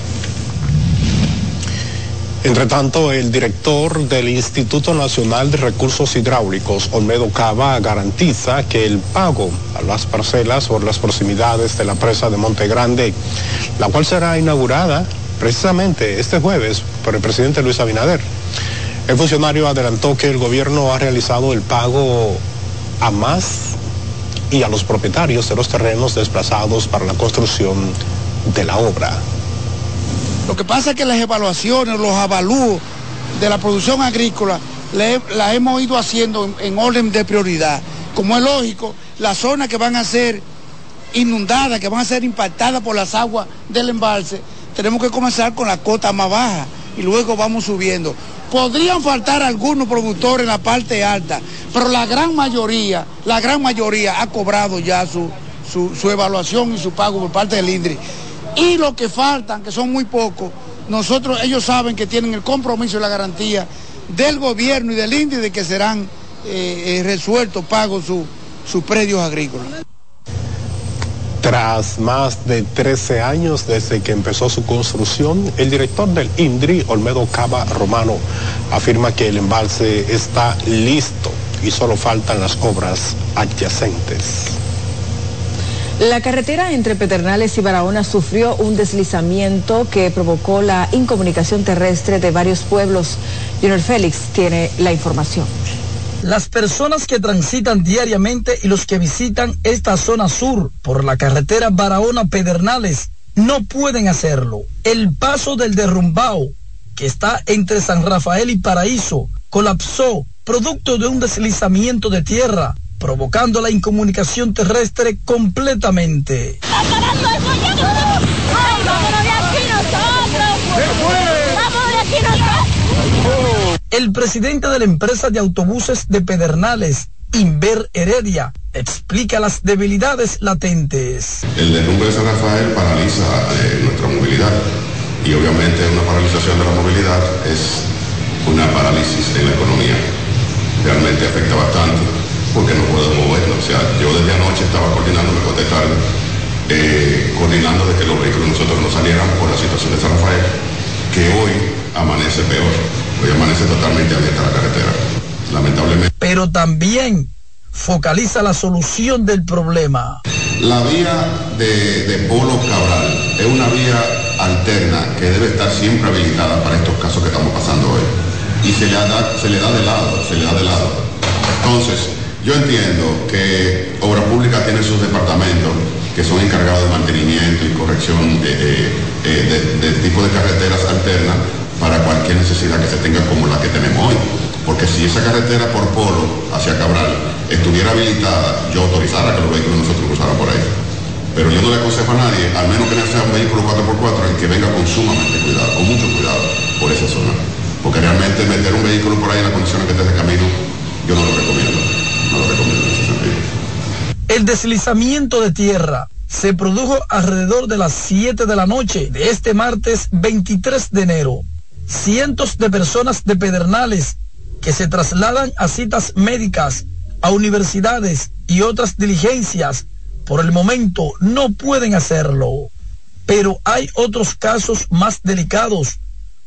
Entre tanto, el director del Instituto Nacional de Recursos Hidráulicos, Olmedo Cava, garantiza que el pago a las parcelas por las proximidades de la presa de Monte Grande, la cual será inaugurada precisamente este jueves por el presidente Luis Abinader. El funcionario adelantó que el gobierno ha realizado el pago a más y a los propietarios de los terrenos desplazados para la construcción de la obra. Lo que pasa es que las evaluaciones, los avalúos de la producción agrícola, las hemos ido haciendo en, en orden de prioridad. Como es lógico, las zonas que van a ser inundadas, que van a ser impactadas por las aguas del embalse, tenemos que comenzar con la cota más baja y luego vamos subiendo. Podrían faltar algunos productores en la parte alta, pero la gran mayoría, la gran mayoría ha cobrado ya su, su, su evaluación y su pago por parte del INDRI. Y los que faltan, que son muy pocos, nosotros, ellos saben que tienen el compromiso y la garantía del gobierno y del INDRI de que serán eh, eh, resueltos pagos su- sus predios agrícolas. Tras más de 13 años desde que empezó su construcción, el director del INDRI, Olmedo Cava Romano, afirma que el embalse está listo y solo faltan las obras adyacentes. La carretera entre Pedernales y Barahona sufrió un deslizamiento que provocó la incomunicación terrestre de varios pueblos. Junior Félix tiene la información. Las personas que transitan diariamente y los que visitan esta zona sur por la carretera Barahona-Pedernales no pueden hacerlo. El paso del derrumbao, que está entre San Rafael y Paraíso, colapsó producto de un deslizamiento de tierra, provocando la incomunicación terrestre completamente. El presidente de la empresa de autobuses de Pedernales, Inver Heredia, explica las debilidades latentes. El derrumbe de San Rafael paraliza eh, nuestra movilidad y obviamente una paralización de la movilidad es una parálisis en la economía. Realmente afecta bastante porque no podemos movernos. O sea, yo desde anoche estaba coordinando, me tarde, eh, coordinando de que los vehículos nosotros no salieran por la situación de San Rafael, que hoy amanece peor. Hoy amanece totalmente abierta la carretera. Lamentablemente. Pero también focaliza la solución del problema. La vía de, de Polo Cabral es una vía alterna que debe estar siempre habilitada para estos casos que estamos pasando hoy. Y se le, da, se le da de lado, se le da de lado. Entonces, yo entiendo que Obra Pública tiene sus departamentos que son encargados de mantenimiento y corrección de, de- de- de tipo de carreteras alternas para cualquier necesidad que se tenga como la que tenemos hoy. Porque si esa carretera por Polo hacia Cabral estuviera habilitada, yo autorizara que los vehículos nosotros cruzaran por ahí. Pero yo no le aconsejo a nadie, al menos que no sea un vehículo 4x4, el que venga con sumamente cuidado, con mucho cuidado por esa zona. Porque realmente meter un vehículo por ahí en las condiciones que esté de camino, yo no lo recomiendo. El deslizamiento de tierra se produjo alrededor de las 7 de la noche de este martes 23 de enero. Cientos de personas de Pedernales que se trasladan a citas médicas, a universidades y otras diligencias, por el momento no pueden hacerlo. Pero hay otros casos más delicados,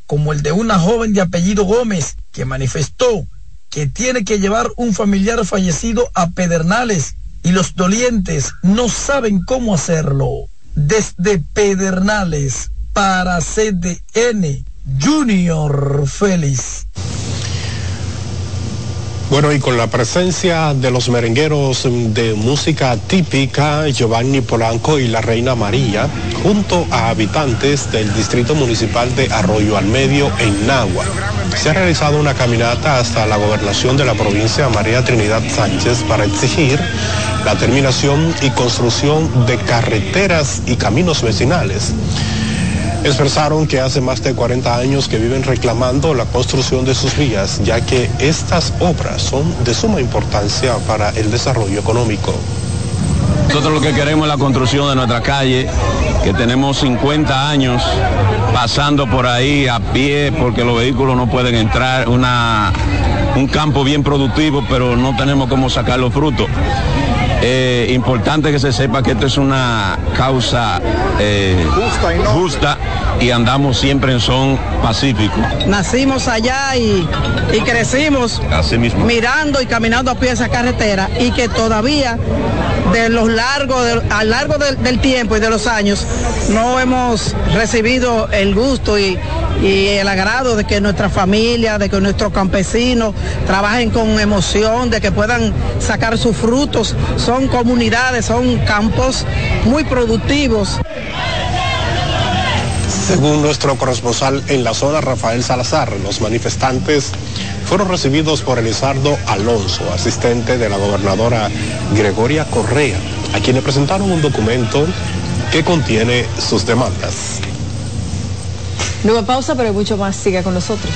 como el de una joven de apellido Gómez, que manifestó que tiene que llevar un familiar fallecido a Pedernales y los dolientes no saben cómo hacerlo. Desde Pedernales para CDN, Junior Félix. Bueno, y con la presencia de los merengueros de música típica Giovanni Polanco y la Reina María, junto a habitantes del Distrito Municipal de Arroyo al Medio en Nagua, se ha realizado una caminata hasta la gobernación de la provincia María Trinidad Sánchez para exigir la terminación y construcción de carreteras y caminos vecinales. Expresaron que hace más de 40 años que viven reclamando la construcción de sus vías, ya que estas obras son de suma importancia para el desarrollo económico. Nosotros lo que queremos es la construcción de nuestra calle, que tenemos 50 años pasando por ahí a pie porque los vehículos no pueden entrar, un campo bien productivo, pero no tenemos cómo sacar los frutos. Eh, importante que se sepa que esto es una causa eh, justa, y andamos siempre en son pacífico. Nacimos allá y, y crecimos Así mismo. mirando y caminando a pie esa carretera y que todavía de los largos, de- a lo largo del, del tiempo y de los años no hemos recibido el gusto y, y el agrado de que nuestra familia, de que nuestros campesinos trabajen con emoción, de que puedan sacar sus frutos. Son comunidades, son campos muy productivos. Según nuestro corresponsal en la zona, Rafael Salazar, los manifestantes fueron recibidos por Elizardo Alonso, asistente de la gobernadora Gregoria Correa, a quien le presentaron un documento que contiene sus demandas. Nueva pausa, pero hay mucho más. Siga con nosotros.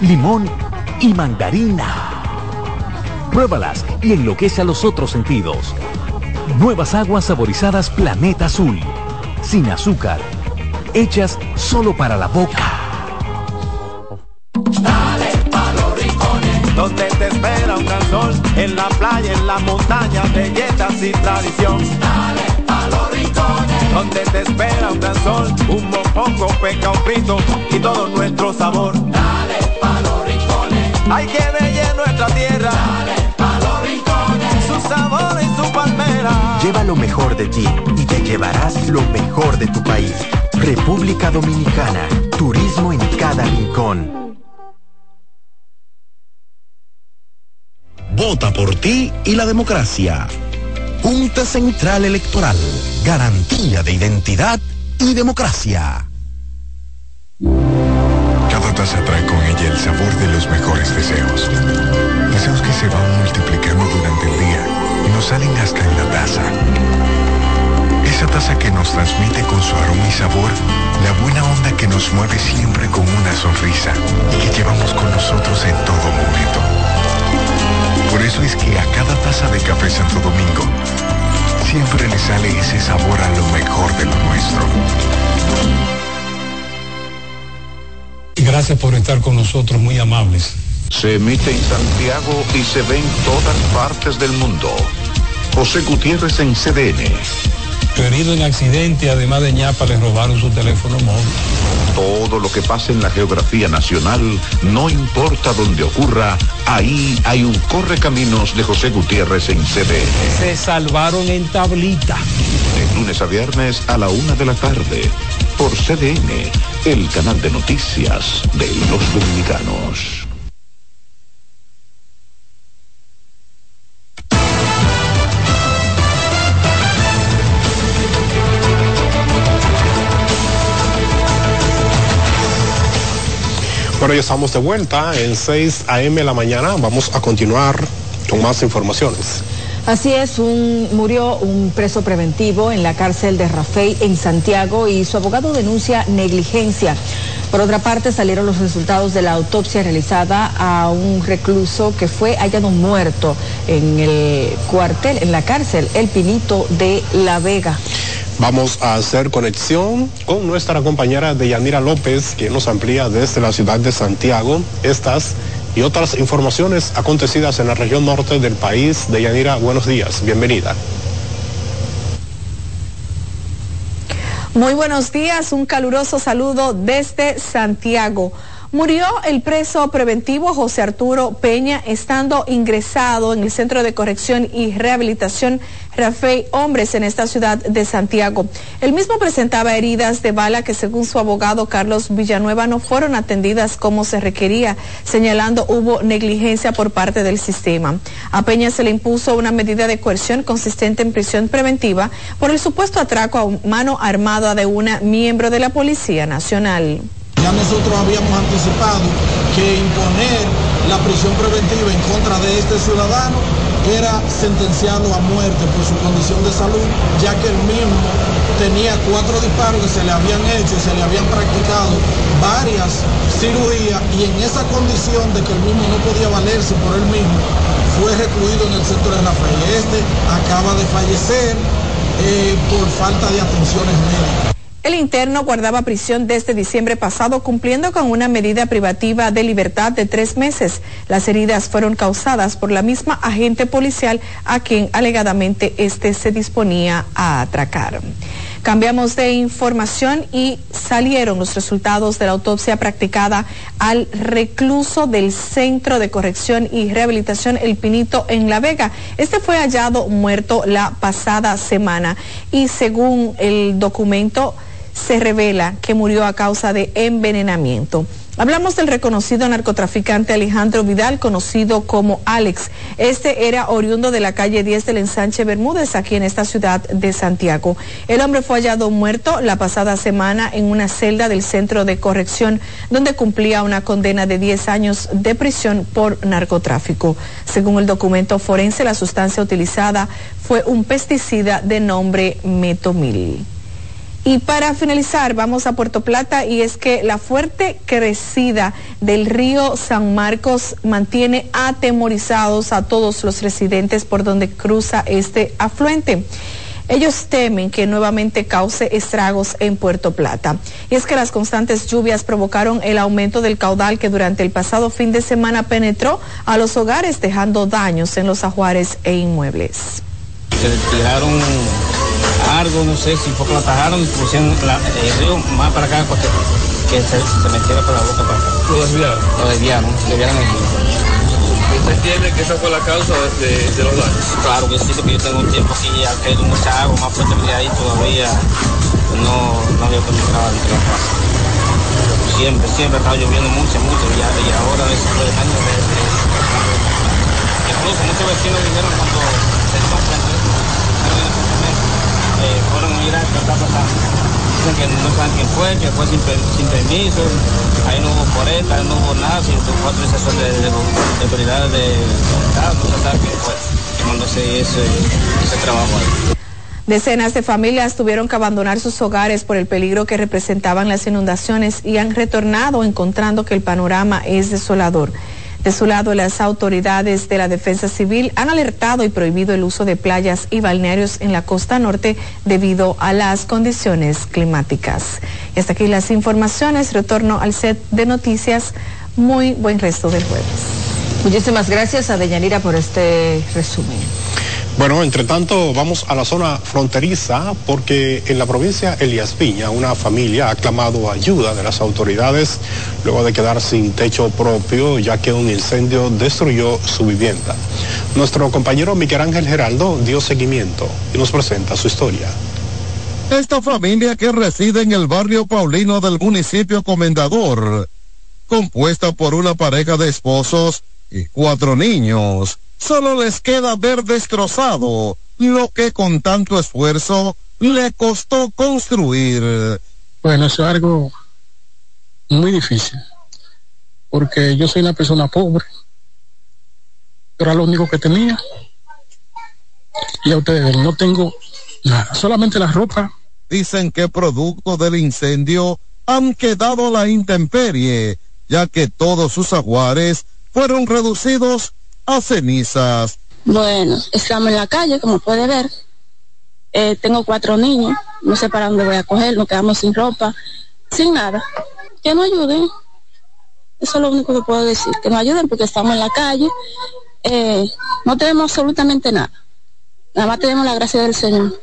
limón y mandarina. Pruébalas y enloquece a los otros sentidos. Nuevas aguas saborizadas Planeta Azul. Sin azúcar. Hechas solo para la boca. Dale pa' los rincones, donde te espera un gran sol, en la playa, en la montaña, belletas y tradición. Dale pa' los rincones, donde te espera un gran sol, un mopongo, peca, un frito y todo nuestro sabor. Hay que bella nuestra tierra. Dale pa' los rincones, su sabor y su palmera. Lleva lo mejor de ti y te llevarás lo mejor de tu país. República Dominicana. Turismo en cada rincón. Vota por ti y la democracia. Junta Central Electoral. Garantía de identidad y democracia. Cada taza trae con ella el sabor de los mejores deseos. Deseos que se van multiplicando durante el día y nos salen hasta en la taza. Esa taza que nos transmite con su aroma y sabor la buena onda que nos mueve siempre con una sonrisa y que llevamos con nosotros en todo momento. Por eso es que a cada taza de café Santo Domingo siempre le sale ese sabor a lo mejor de lo nuestro. Gracias por estar con nosotros, muy amables. Se emite en Santiago y se ve en todas partes del mundo. José Gutiérrez en CDN. herido en accidente, además de ñapa, le robaron su teléfono móvil. Todo lo que pasa en la geografía nacional, no importa dónde ocurra, ahí hay un correcaminos de José Gutiérrez en CDN. Se salvaron en tablita. Lunes a viernes a la una de la tarde, por CDN, el canal de noticias de los dominicanos. Bueno, ya estamos de vuelta en 6 a.m. la mañana. Vamos a continuar con más informaciones. Así es, un, murió un preso preventivo en la cárcel de Rafey en Santiago y su abogado denuncia negligencia. Por otra parte, salieron los resultados de la autopsia realizada a un recluso que fue hallado muerto en el cuartel, en la cárcel, El Pinito de La Vega. Vamos a hacer conexión con nuestra compañera Deyanira López, quien nos amplía desde la ciudad de Santiago estas y otras informaciones acontecidas en la región norte del país. Deyanira, buenos días, bienvenida. Muy buenos días, un caluroso saludo desde Santiago. Murió el preso preventivo José Arturo Peña estando ingresado en el Centro de Corrección y Rehabilitación Rafael Hombres en esta ciudad de Santiago. El mismo presentaba heridas de bala que según su abogado Carlos Villanueva no fueron atendidas como se requería, señalando hubo negligencia por parte del sistema. A Peña se le impuso una medida de coerción consistente en prisión preventiva por el supuesto atraco a mano armada de una miembro de la Policía Nacional. Ya nosotros habíamos anticipado que imponer la prisión preventiva en contra de este ciudadano era sentenciado a muerte por su condición de salud, ya que él mismo tenía cuatro disparos que se le habían hecho se le habían practicado varias cirugías y en esa condición de que el mismo no podía valerse por él mismo, fue recluido en el centro de la fe. Este acaba de fallecer eh, por falta de atenciones médicas. El interno guardaba prisión desde diciembre pasado cumpliendo con una medida privativa de libertad de tres meses. Las heridas fueron causadas por la misma agente policial a quien alegadamente este se disponía a atracar. Cambiamos de información y salieron los resultados de la autopsia practicada al recluso del Centro de Corrección y Rehabilitación El Pinito en La Vega. Este fue hallado muerto la pasada semana y según el documento se revela que murió a causa de envenenamiento. Hablamos del reconocido narcotraficante Alejandro Vidal, conocido como Alex. Este era oriundo de la calle 10 del ensanche Bermúdez, aquí en esta ciudad de Santiago. El hombre fue hallado muerto la pasada semana en una celda del centro de corrección, donde cumplía una condena de 10 años de prisión por narcotráfico. Según el documento forense, la sustancia utilizada fue un pesticida de nombre metomil. Y para finalizar, vamos a Puerto Plata y es que la fuerte crecida del río San Marcos mantiene atemorizados a todos los residentes por donde cruza este afluente. Ellos temen que nuevamente cause estragos en Puerto Plata. Y es que las constantes lluvias provocaron el aumento del caudal que durante el pasado fin de semana penetró a los hogares dejando daños en los ajuares e inmuebles. Algo, no sé si fue que lo atajaron y pusieron el río más para acá porque, que se, se, metiera por la boca para acá. ¿Lo desviaron? Lo desviaron, desviaron el río. ¿Usted entiende que esa fue la causa de, los daños? Claro que sí, porque yo tengo un tiempo aquí, que hay mucha agua, más fuerte de ahí todavía, no, no había penetrado dentro de la casa. Siempre, siempre ha estado lloviendo mucho, mucho, y, y ahora de, de, Incluso muchos vecinos dijeron cuando se dio cuenta fueron a mirar qué está pasando. Dicen que no saben quién fue, que fue sin, sin permiso, ahí no hubo poreta, ahí no hubo nada, sin tu autorización de autoridades de Estado, no se sabe quién fue que mandó ese, ese trabajo ahí. Decenas de familias tuvieron que abandonar sus hogares por el peligro que representaban las inundaciones y han retornado encontrando que el panorama es desolador. De su lado, las autoridades de la Defensa Civil han alertado y prohibido el uso de playas y balnearios en la costa norte debido a las condiciones climáticas. Y hasta aquí las informaciones. Retorno al set de noticias. Muy buen resto del jueves. Muchísimas gracias a Deyanira por este resumen. Bueno, entre tanto, vamos a la zona fronteriza porque en la provincia Elías Piña, una familia ha clamado ayuda de las autoridades luego de quedar sin techo propio ya que un incendio destruyó su vivienda. Nuestro compañero Miguel Ángel Geraldo dio seguimiento y nos presenta su historia. Esta familia que reside en el barrio Paulino del municipio Comendador, compuesta por una pareja de esposos y cuatro niños, solo les queda ver destrozado lo que con tanto esfuerzo le costó construir. Bueno, eso es algo muy difícil, porque yo soy una persona pobre, era lo único que tenía. Y a ustedes no tengo nada, solamente la ropa. Dicen que producto del incendio han quedado la intemperie, ya que todos sus aguares fueron reducidos a cenizas. Bueno, estamos en la calle, como puede ver. Eh, tengo cuatro niños, no sé para dónde voy a coger, nos quedamos sin ropa, sin nada. Que nos ayuden. Eso es lo único que puedo decir, que nos ayuden porque estamos en la calle. Eh, no tenemos absolutamente nada. Nada más tenemos la gracia del Señor.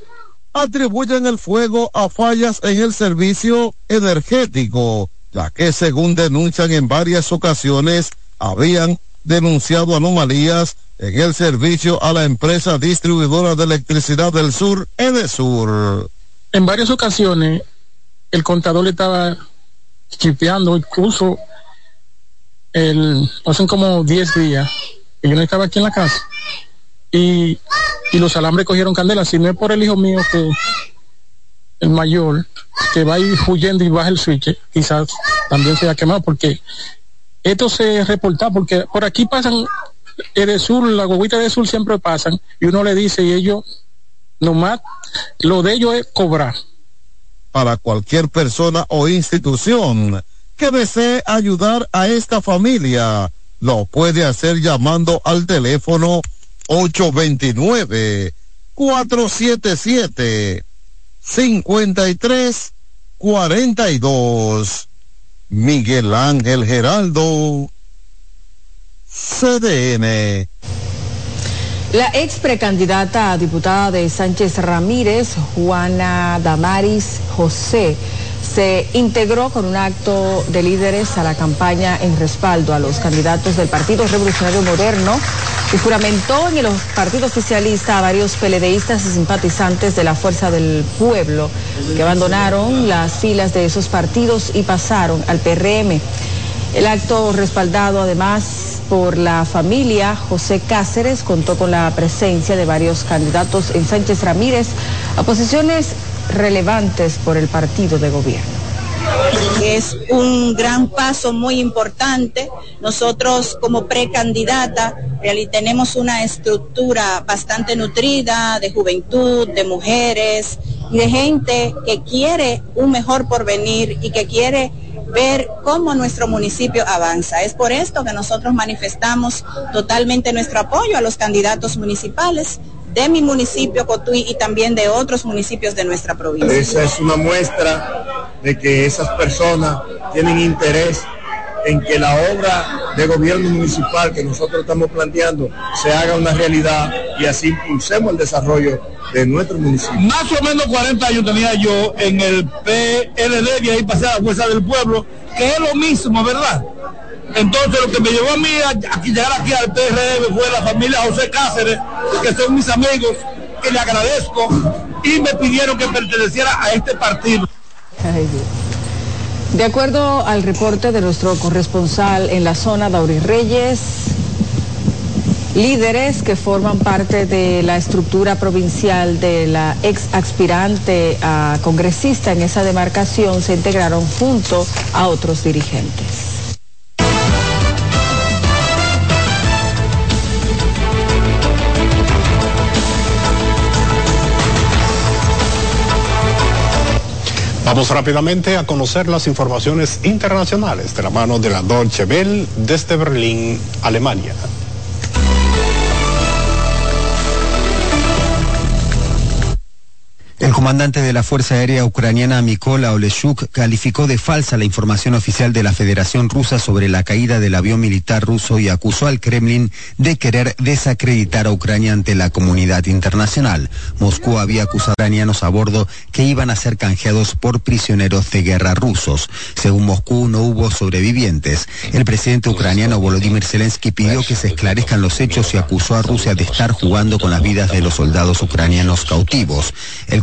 Atribuyen el fuego a fallas en el servicio energético, ya que según denuncian en varias ocasiones, habían denunciado anomalías en el servicio a la empresa distribuidora de electricidad del sur, Edesur. En varias ocasiones, el contador le estaba chipeando, incluso el, pasan como 10 días, y yo no estaba aquí en la casa, y, y los alambres cogieron candela, si no es por el hijo mío que el mayor, que va a ir huyendo y baja el switch, quizás también se haya quemado, porque esto se reporta porque por aquí pasan el la guaguita de sur siempre pasan y uno le dice y ellos nomás lo de ellos es cobrar. Para cualquier persona o institución que desee ayudar a esta familia, lo puede hacer llamando al teléfono 829 477 5342 Miguel Ángel Geraldo, CDN. La ex precandidata a diputada de Sánchez Ramírez, Juana Damaris José, se integró con un acto de líderes a la campaña en respaldo a los candidatos del Partido Revolucionario Moderno y juramentó en el partido oficialista a varios peledeístas y simpatizantes de la Fuerza del Pueblo que abandonaron las filas de esos partidos y pasaron al PRM. El acto respaldado además por la familia José Cáceres contó con la presencia de varios candidatos en Sánchez Ramírez a posiciones relevantes por el partido de gobierno. Es un gran paso muy importante. Nosotros como precandidata tenemos una estructura bastante nutrida de juventud, de mujeres y de gente que quiere un mejor porvenir y que quiere ver cómo nuestro municipio avanza. Es por esto que nosotros manifestamos totalmente nuestro apoyo a los candidatos municipales de mi municipio Cotuí y también de otros municipios de nuestra provincia. Esa es una muestra de que esas personas tienen interés en que la obra de gobierno municipal que nosotros estamos planteando se haga una realidad y así impulsemos el desarrollo de nuestro municipio. Más o menos 40 años tenía yo en el PLD y ahí pasé a la Fuerza del Pueblo, que es lo mismo, ¿verdad? Entonces lo que me llevó a mí a, a llegar aquí al PRM fue la familia José Cáceres, que son mis amigos, que le agradezco y me pidieron que perteneciera a este partido. De acuerdo al reporte de nuestro corresponsal en la zona, Dauri Reyes, líderes que forman parte de la estructura provincial de la ex aspirante a congresista en esa demarcación se integraron junto a otros dirigentes. Vamos rápidamente a conocer las informaciones internacionales de la mano de la Deutsche Welle desde Berlín, Alemania. El comandante de la Fuerza Aérea Ucraniana Mykola Oleshuk calificó de falsa la información oficial de la Federación Rusa sobre la caída del avión militar ruso y acusó al Kremlin de querer desacreditar a Ucrania ante la comunidad internacional. Moscú había acusado a ucranianos a bordo que iban a ser canjeados por prisioneros de guerra rusos. Según Moscú, no hubo sobrevivientes. El presidente ucraniano Volodymyr Zelensky pidió que se esclarezcan los hechos y acusó a Rusia de estar jugando con las vidas de los soldados ucranianos cautivos.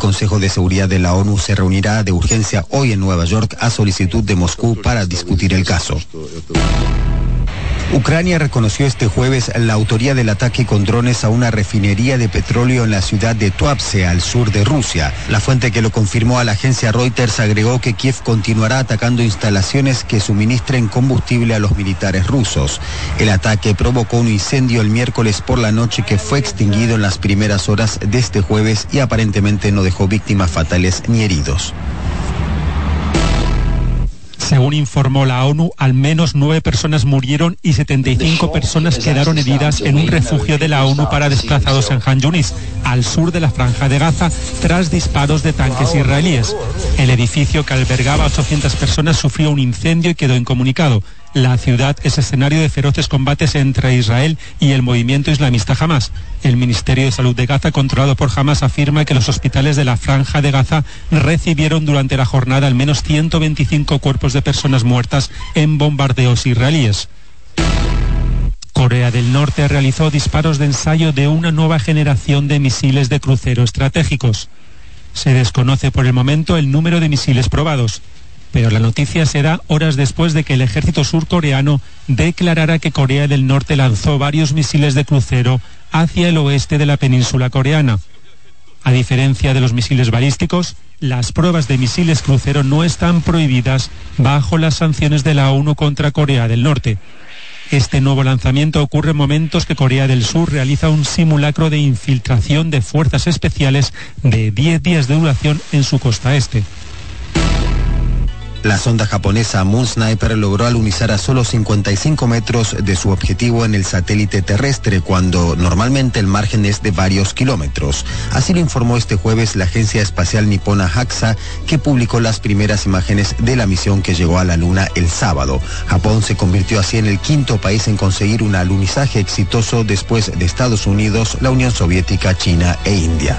Consejo de Seguridad de la ONU se reunirá de urgencia hoy en Nueva York a solicitud de Moscú para discutir el caso. Ucrania reconoció este jueves la autoría del ataque con drones a una refinería de petróleo en la ciudad de Tuapse, al sur de Rusia. La fuente que lo confirmó a la agencia Reuters agregó que Kiev continuará atacando instalaciones que suministren combustible a los militares rusos. El ataque provocó un incendio el miércoles por la noche que fue extinguido en las primeras horas de este jueves y aparentemente no dejó víctimas fatales ni heridos. Según informó la ONU, al menos nueve personas murieron y 75 personas quedaron heridas en un refugio de la ONU para desplazados en Han Yunis, al sur de la franja de Gaza, tras disparos de tanques israelíes. El edificio que albergaba a 800 personas sufrió un incendio y quedó incomunicado. La ciudad es escenario de feroces combates entre Israel y el movimiento islamista Hamas. El Ministerio de Salud de Gaza, controlado por Hamas, afirma que los hospitales de la franja de Gaza recibieron durante la jornada al menos 125 cuerpos de personas muertas en bombardeos israelíes. Corea del Norte realizó disparos de ensayo de una nueva generación de misiles de crucero estratégicos. Se desconoce por el momento el número de misiles probados pero la noticia se da horas después de que el ejército surcoreano declarara que Corea del Norte lanzó varios misiles de crucero hacia el oeste de la península coreana. A diferencia de los misiles balísticos, las pruebas de misiles crucero no están prohibidas bajo las sanciones de la ONU contra Corea del Norte. Este nuevo lanzamiento ocurre en momentos que Corea del Sur realiza un simulacro de infiltración de fuerzas especiales de 10 días de duración en su costa este. La sonda japonesa Moon Sniper logró alunizar a solo 55 metros de su objetivo en el satélite terrestre cuando normalmente el margen es de varios kilómetros. Así lo informó este jueves la agencia espacial nipona JAXA que publicó las primeras imágenes de la misión que llegó a la Luna el sábado. Japón se convirtió así en el quinto país en conseguir un alunizaje exitoso después de Estados Unidos, la Unión Soviética, China e India.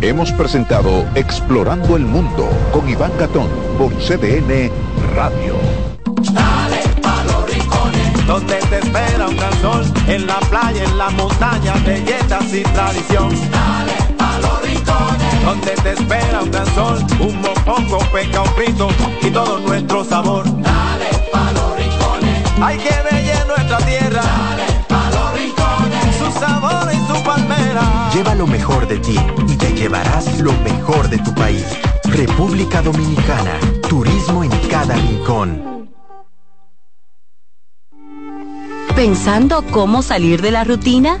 Hemos presentado Explorando el Mundo con Iván Gatón por CDN Radio. Dale pa los rincones, donde te espera un gran sol, en la playa, en la montaña, belletas y tradición. Dale pa los rincones donde te espera un gran sol, un mopongo, peca, un frito y todo nuestro sabor. Lo mejor de tu país. República Dominicana. Turismo en cada rincón. ¿Pensando cómo salir de la rutina?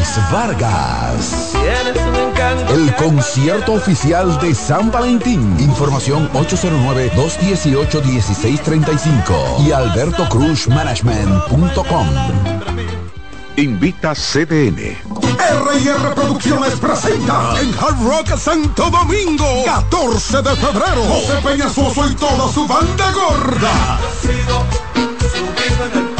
Luis Vargas. El concierto oficial de San Valentín. Información 809-218-1635 y albertocruzmanagement.com. Invita CDN. R&R Producciones presenta en Hard Rock Santo Domingo 14 de febrero José Peñasoso y toda su banda gorda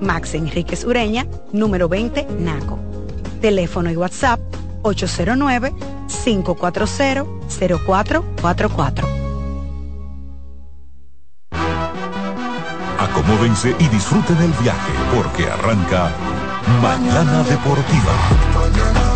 Max Enríquez Ureña, número 20, Naco. Teléfono y WhatsApp 809-540-0444. Acomódense y disfruten el viaje porque arranca Mañana Deportiva.